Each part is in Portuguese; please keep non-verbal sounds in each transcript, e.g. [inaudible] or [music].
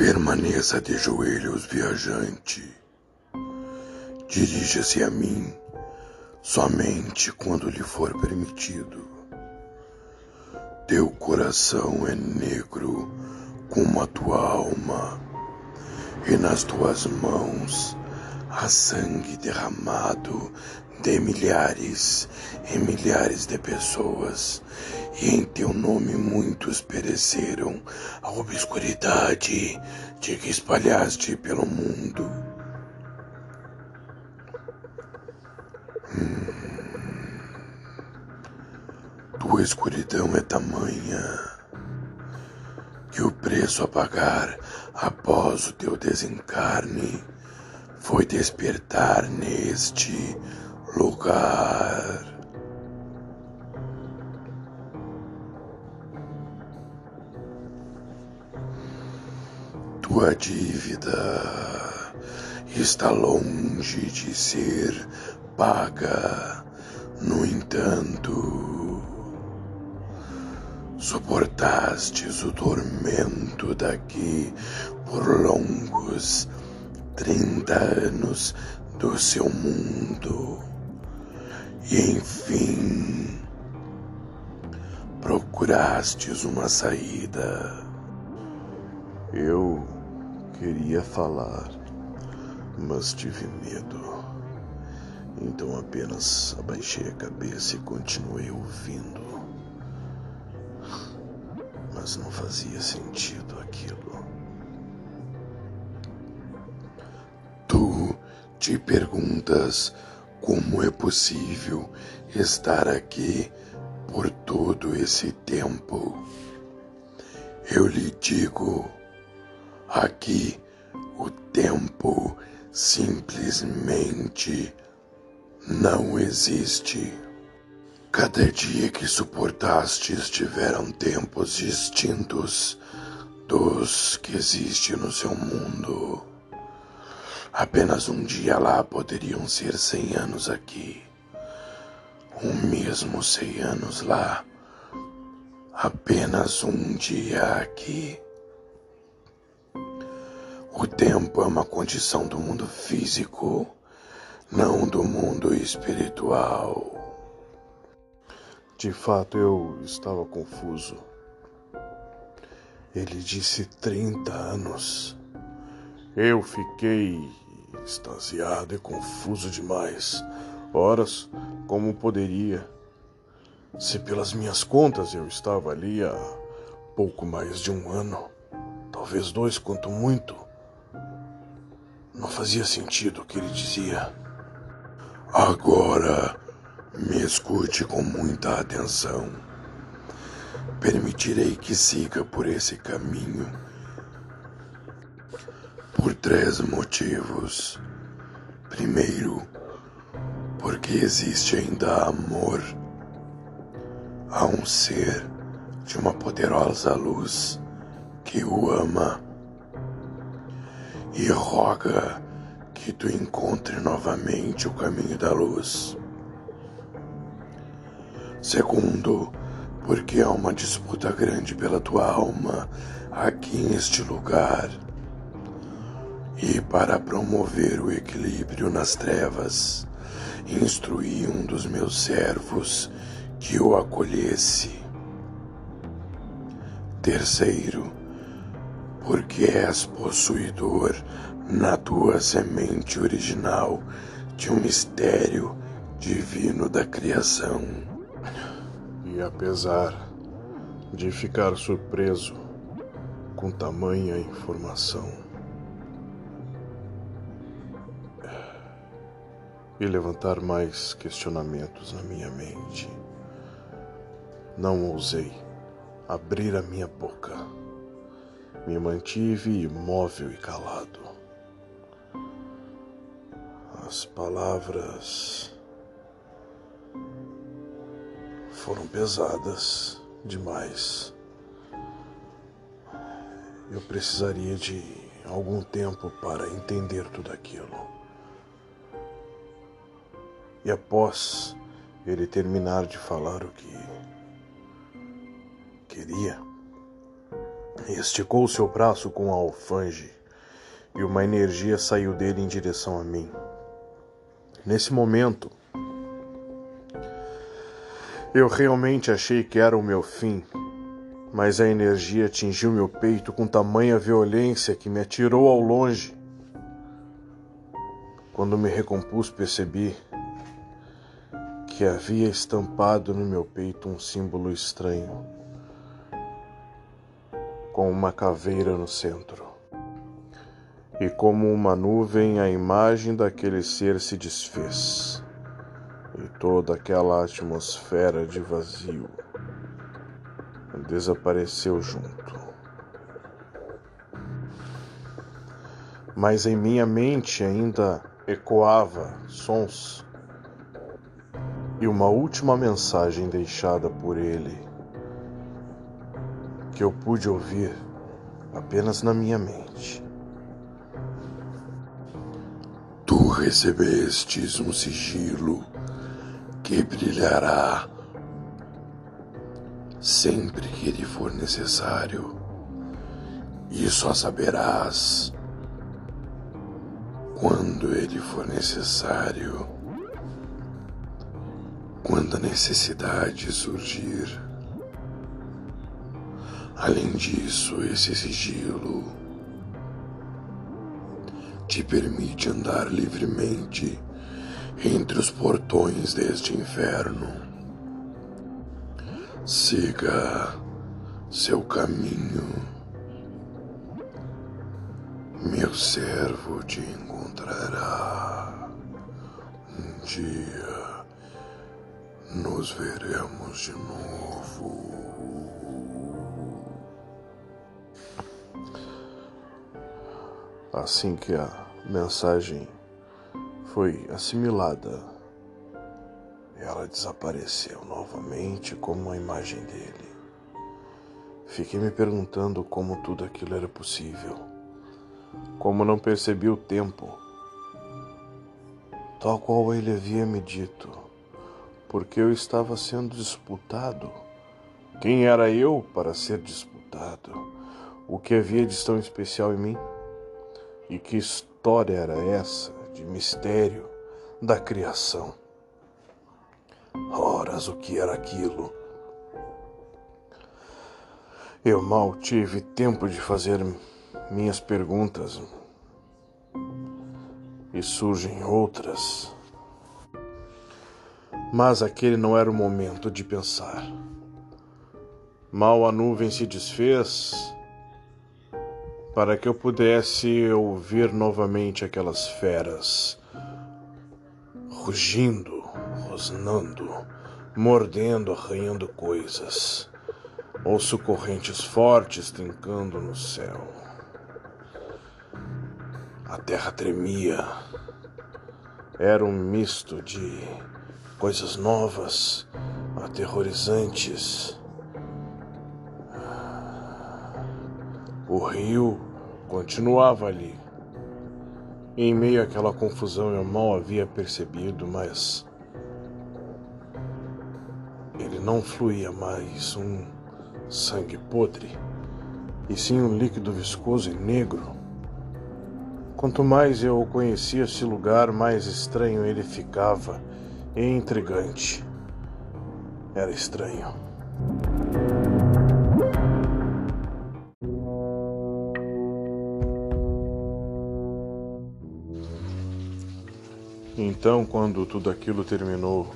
Permaneça de joelhos, viajante. Dirija-se a mim somente quando lhe for permitido. Teu coração é negro como a tua alma, e nas tuas mãos há sangue derramado de milhares e milhares de pessoas, e em teu nome muitos pereceram a obscuridade de que espalhaste pelo mundo. Hum. Tua escuridão é tamanha que o preço a pagar após o teu desencarne foi despertar neste lugar. Tua dívida está longe de ser paga. No entanto, suportastes o tormento daqui por longos trinta anos do seu mundo. E enfim, procurastes uma saída. Eu queria falar, mas tive medo. Então apenas abaixei a cabeça e continuei ouvindo. Mas não fazia sentido aquilo. Tu te perguntas como é possível estar aqui por todo esse tempo? Eu lhe digo, aqui o tempo simplesmente não existe. Cada dia que suportastes tiveram tempos distintos dos que existem no seu mundo. Apenas um dia lá poderiam ser cem anos aqui. O mesmo cem anos lá. Apenas um dia aqui. O tempo é uma condição do mundo físico, não do mundo espiritual. De fato, eu estava confuso. Ele disse 30 anos. Eu fiquei extasiado e confuso demais. Horas, como poderia? Se pelas minhas contas eu estava ali há pouco mais de um ano, talvez dois, quanto muito, não fazia sentido o que ele dizia. Agora, me escute com muita atenção. Permitirei que siga por esse caminho por três motivos. Primeiro, porque existe ainda amor a um ser de uma poderosa luz que o ama e roga que tu encontre novamente o caminho da luz. Segundo, porque há uma disputa grande pela tua alma aqui neste lugar e para promover o equilíbrio nas trevas, instruí um dos meus servos que o acolhesse. Terceiro, porque és possuidor na tua semente original de um mistério divino da criação. E apesar de ficar surpreso com tamanha informação, e levantar mais questionamentos na minha mente. Não ousei abrir a minha boca. Me mantive imóvel e calado. As palavras foram pesadas demais. Eu precisaria de algum tempo para entender tudo aquilo. E após ele terminar de falar o que queria, Esticou seu braço com a alfange e uma energia saiu dele em direção a mim. Nesse momento, eu realmente achei que era o meu fim, mas a energia atingiu meu peito com tamanha violência que me atirou ao longe. Quando me recompus, percebi que havia estampado no meu peito um símbolo estranho, com uma caveira no centro. E como uma nuvem, a imagem daquele ser se desfez, e toda aquela atmosfera de vazio desapareceu junto. Mas em minha mente ainda ecoava sons e uma última mensagem deixada por ele que eu pude ouvir apenas na minha mente. Tu recebestes um sigilo que brilhará sempre que ele for necessário, e só saberás quando ele for necessário, quando a necessidade surgir. Além disso, esse sigilo te permite andar livremente entre os portões deste inferno Siga seu caminho. Meu servo te encontrará. Um dia nos veremos de novo. Assim que a mensagem foi assimilada ela desapareceu novamente como a imagem dele. Fiquei me perguntando como tudo aquilo era possível. Como não percebi o tempo, tal qual ele havia me dito, porque eu estava sendo disputado. Quem era eu para ser disputado? O que havia de tão especial em mim? E que história era essa de mistério da criação? Horas, o que era aquilo? Eu mal tive tempo de fazer minhas perguntas e surgem outras. Mas aquele não era o momento de pensar. Mal a nuvem se desfez para que eu pudesse ouvir novamente aquelas feras rugindo rosnando, mordendo, arranhando coisas. Ouço correntes fortes trincando no céu. A terra tremia. Era um misto de coisas novas, aterrorizantes. O rio continuava ali. Em meio àquela confusão eu mal havia percebido, mas não fluía mais um sangue podre, e sim um líquido viscoso e negro. Quanto mais eu conhecia esse lugar, mais estranho ele ficava e intrigante. Era estranho. Então, quando tudo aquilo terminou,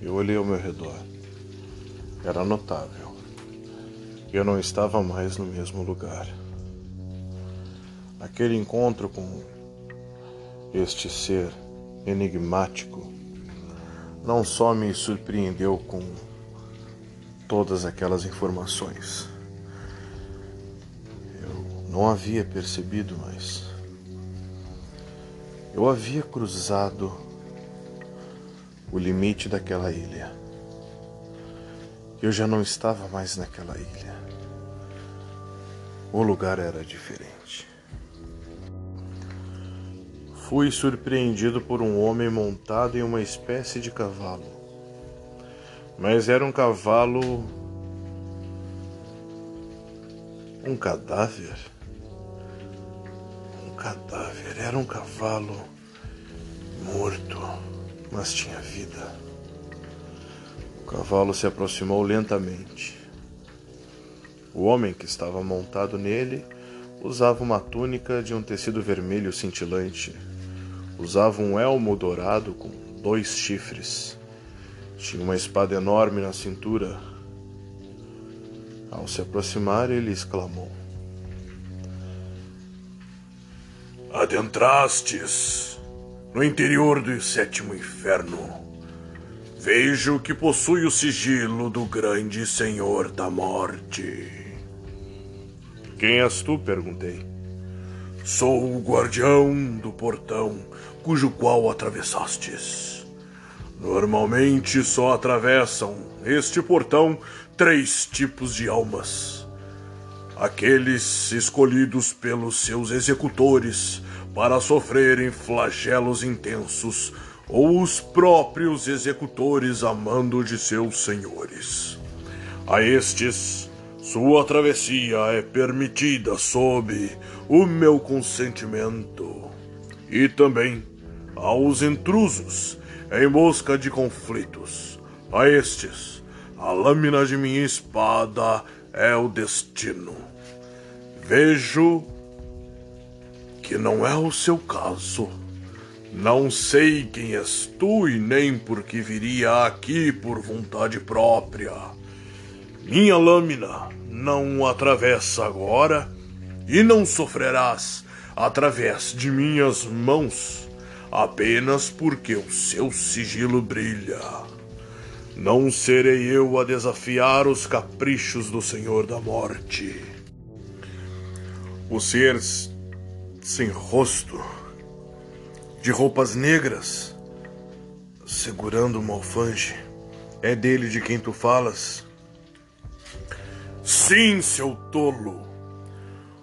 eu olhei ao meu redor era notável. Eu não estava mais no mesmo lugar. Aquele encontro com este ser enigmático não só me surpreendeu com todas aquelas informações. Eu não havia percebido mais. Eu havia cruzado o limite daquela ilha. Eu já não estava mais naquela ilha. O lugar era diferente. Fui surpreendido por um homem montado em uma espécie de cavalo. Mas era um cavalo Um cadáver? Um cadáver. Era um cavalo morto, mas tinha vida. O cavalo se aproximou lentamente. O homem que estava montado nele usava uma túnica de um tecido vermelho cintilante. Usava um elmo dourado com dois chifres. Tinha uma espada enorme na cintura. Ao se aproximar, ele exclamou: Adentrastes no interior do sétimo inferno. Vejo que possui o sigilo do grande Senhor da Morte. Quem és tu? perguntei. Sou o guardião do portão cujo qual atravessastes. Normalmente só atravessam este portão três tipos de almas: aqueles escolhidos pelos seus executores para sofrerem flagelos intensos, ou os próprios executores amando de seus senhores. A estes, sua travessia é permitida sob o meu consentimento. E também aos intrusos em busca de conflitos. A estes, a lâmina de minha espada é o destino. Vejo que não é o seu caso. Não sei quem és tu e nem por que viria aqui por vontade própria. Minha lâmina não atravessa agora e não sofrerás através de minhas mãos apenas porque o seu sigilo brilha. Não serei eu a desafiar os caprichos do Senhor da Morte. O ser sem rosto, de roupas negras, segurando uma alfange, é dele de quem tu falas? Sim, seu tolo,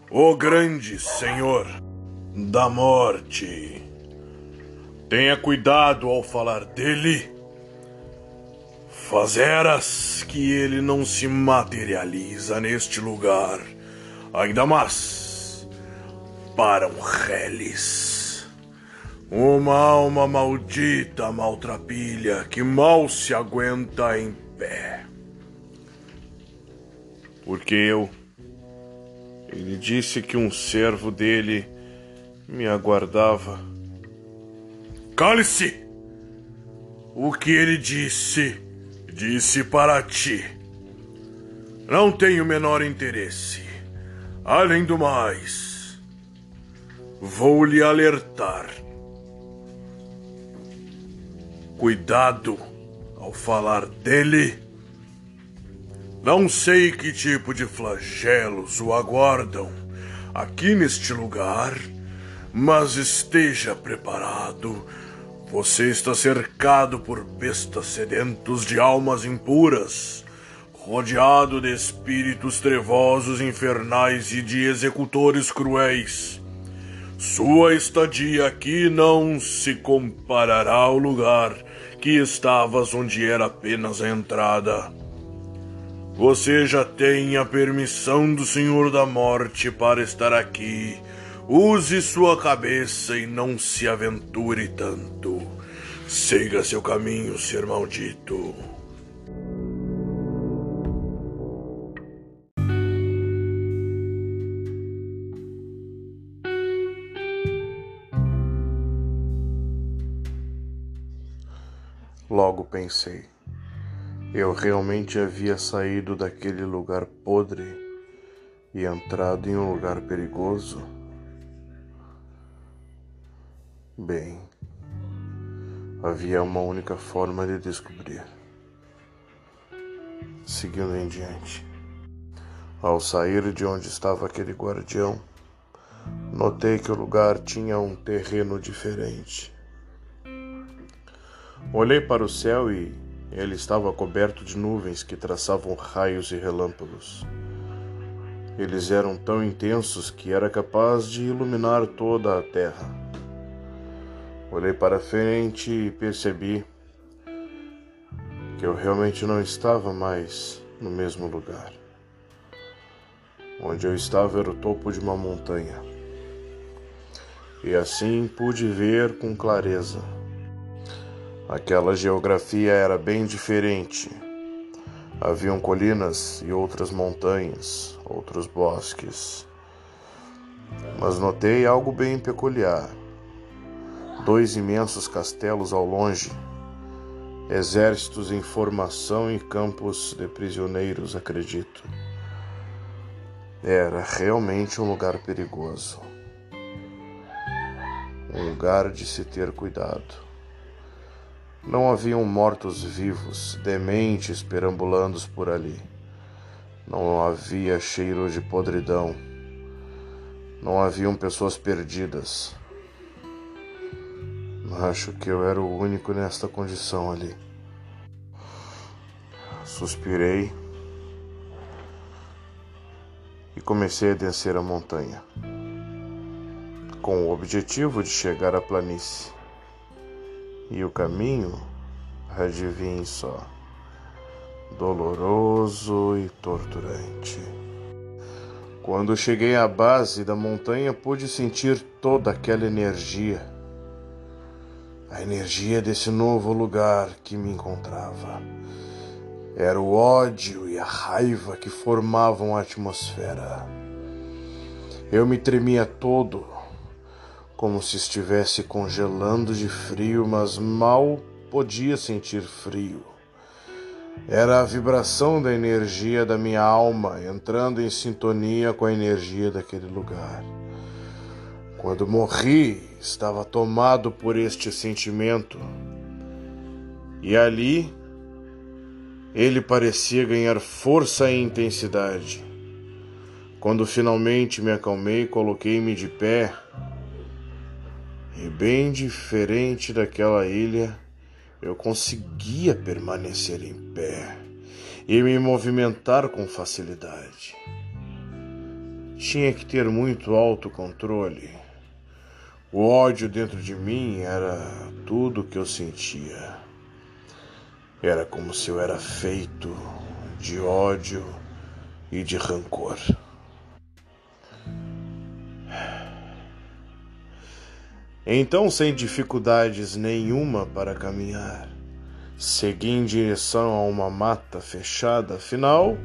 o grande Senhor da Morte. Tenha cuidado ao falar dele. Fazeras que ele não se materializa neste lugar, ainda mais para um reles. Uma alma maldita, maltrapilha, que mal se aguenta em pé. Porque eu. Ele disse que um servo dele me aguardava Cale-se! O que ele disse, disse para ti. Não tenho o menor interesse. Além do mais, vou lhe alertar. Cuidado ao falar dele. Não sei que tipo de flagelos o aguardam aqui neste lugar, mas esteja preparado você está cercado por bestas sedentos de almas impuras, rodeado de espíritos trevosos infernais e de executores cruéis. Sua estadia aqui não se comparará ao lugar que estavas onde era apenas a entrada. Você já tem a permissão do Senhor da Morte para estar aqui Use sua cabeça e não se aventure tanto. Siga seu caminho, ser maldito. Logo pensei, eu realmente havia saído daquele lugar podre e entrado em um lugar perigoso. Bem, havia uma única forma de descobrir. Seguindo em diante. Ao sair de onde estava aquele guardião, notei que o lugar tinha um terreno diferente. Olhei para o céu e ele estava coberto de nuvens que traçavam raios e relâmpagos. Eles eram tão intensos que era capaz de iluminar toda a terra. Olhei para frente e percebi que eu realmente não estava mais no mesmo lugar. Onde eu estava era o topo de uma montanha. E assim pude ver com clareza. Aquela geografia era bem diferente. Haviam colinas e outras montanhas, outros bosques. Mas notei algo bem peculiar. Dois imensos castelos ao longe, exércitos em formação e campos de prisioneiros, acredito. Era realmente um lugar perigoso. Um lugar de se ter cuidado. Não haviam mortos-vivos, dementes perambulando por ali. Não havia cheiro de podridão. Não haviam pessoas perdidas. Acho que eu era o único nesta condição ali. Suspirei e comecei a descer a montanha, com o objetivo de chegar à planície. E o caminho, adivinhe só, doloroso e torturante. Quando cheguei à base da montanha, pude sentir toda aquela energia. A energia desse novo lugar que me encontrava. Era o ódio e a raiva que formavam a atmosfera. Eu me tremia todo, como se estivesse congelando de frio, mas mal podia sentir frio. Era a vibração da energia da minha alma entrando em sintonia com a energia daquele lugar. Quando morri, estava tomado por este sentimento. E ali ele parecia ganhar força e intensidade. Quando finalmente me acalmei, coloquei-me de pé. E bem diferente daquela ilha, eu conseguia permanecer em pé e me movimentar com facilidade. Tinha que ter muito autocontrole. O ódio dentro de mim era tudo o que eu sentia. Era como se eu era feito de ódio e de rancor. Então, sem dificuldades nenhuma para caminhar, segui em direção a uma mata fechada, afinal,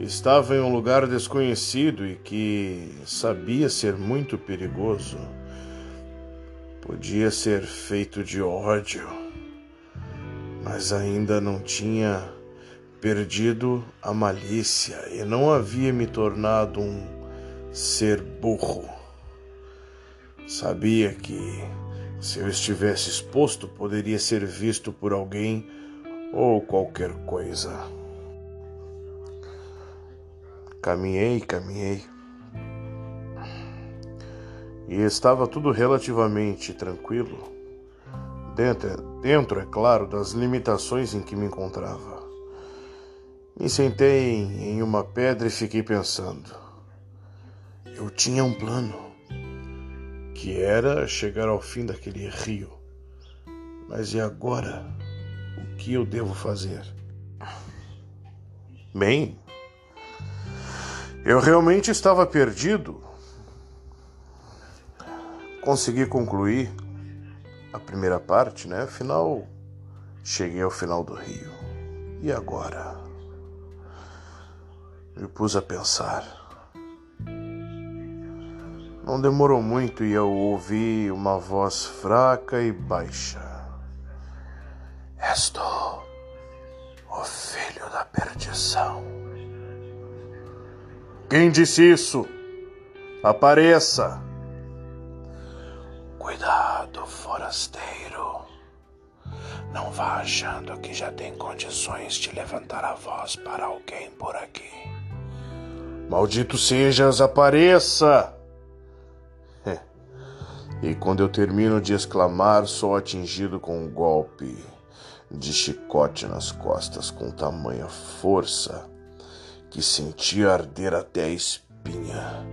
estava em um lugar desconhecido e que sabia ser muito perigoso. Podia ser feito de ódio mas ainda não tinha perdido a malícia e não havia me tornado um ser burro. Sabia que se eu estivesse exposto poderia ser visto por alguém ou qualquer coisa. Caminhei, caminhei. E estava tudo relativamente tranquilo dentro, dentro, é claro, das limitações em que me encontrava. Me sentei em uma pedra e fiquei pensando. Eu tinha um plano, que era chegar ao fim daquele rio. Mas e agora? O que eu devo fazer? Bem, eu realmente estava perdido. Consegui concluir a primeira parte, né? Afinal, cheguei ao final do rio. E agora? Me pus a pensar. Não demorou muito e eu ouvi uma voz fraca e baixa. És tu, o filho da perdição. Quem disse isso? Apareça! Cuidado, forasteiro. Não vá achando que já tem condições de levantar a voz para alguém por aqui. Maldito sejas, apareça! [laughs] E quando eu termino de exclamar, sou atingido com um golpe de chicote nas costas com tamanha força que senti arder até a espinha.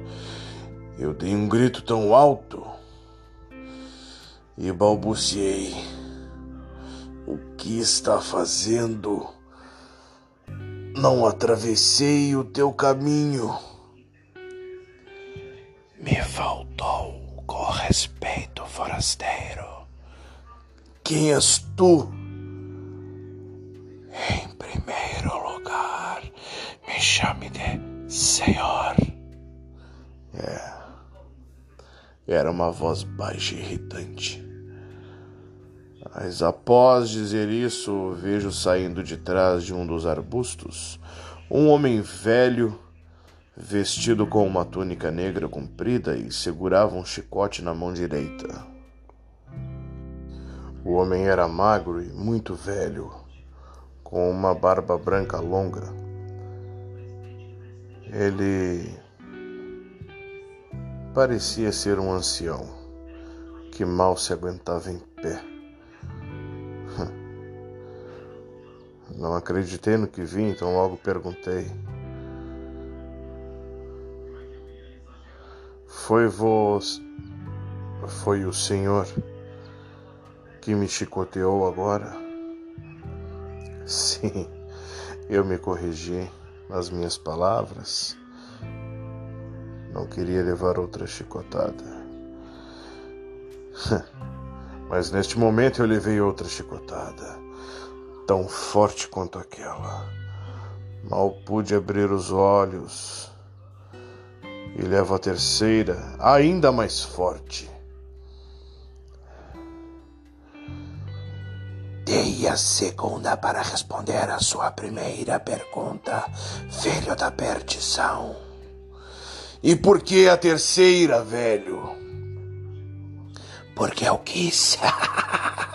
Eu dei um grito tão alto e balbuciei: O que está fazendo? Não atravessei o teu caminho. Me faltou com respeito, forasteiro. Quem és tu? Em primeiro lugar, me chame de Senhor. É. Era uma voz baixa e irritante. Mas após dizer isso, vejo saindo de trás de um dos arbustos um homem velho, vestido com uma túnica negra comprida e segurava um chicote na mão direita. O homem era magro e muito velho, com uma barba branca longa. Ele parecia ser um ancião que mal se aguentava em pé. [laughs] Não acreditei no que vi, então logo perguntei. Foi vos. Foi o senhor que me chicoteou agora? Sim, eu me corrigi nas minhas palavras. Não queria levar outra chicotada. [laughs] Mas neste momento eu levei outra chicotada tão forte quanto aquela. Mal pude abrir os olhos e levo a terceira, ainda mais forte. Dei a segunda para responder a sua primeira pergunta, filho da perdição. E por que a terceira, velho? porque eu quis. [laughs]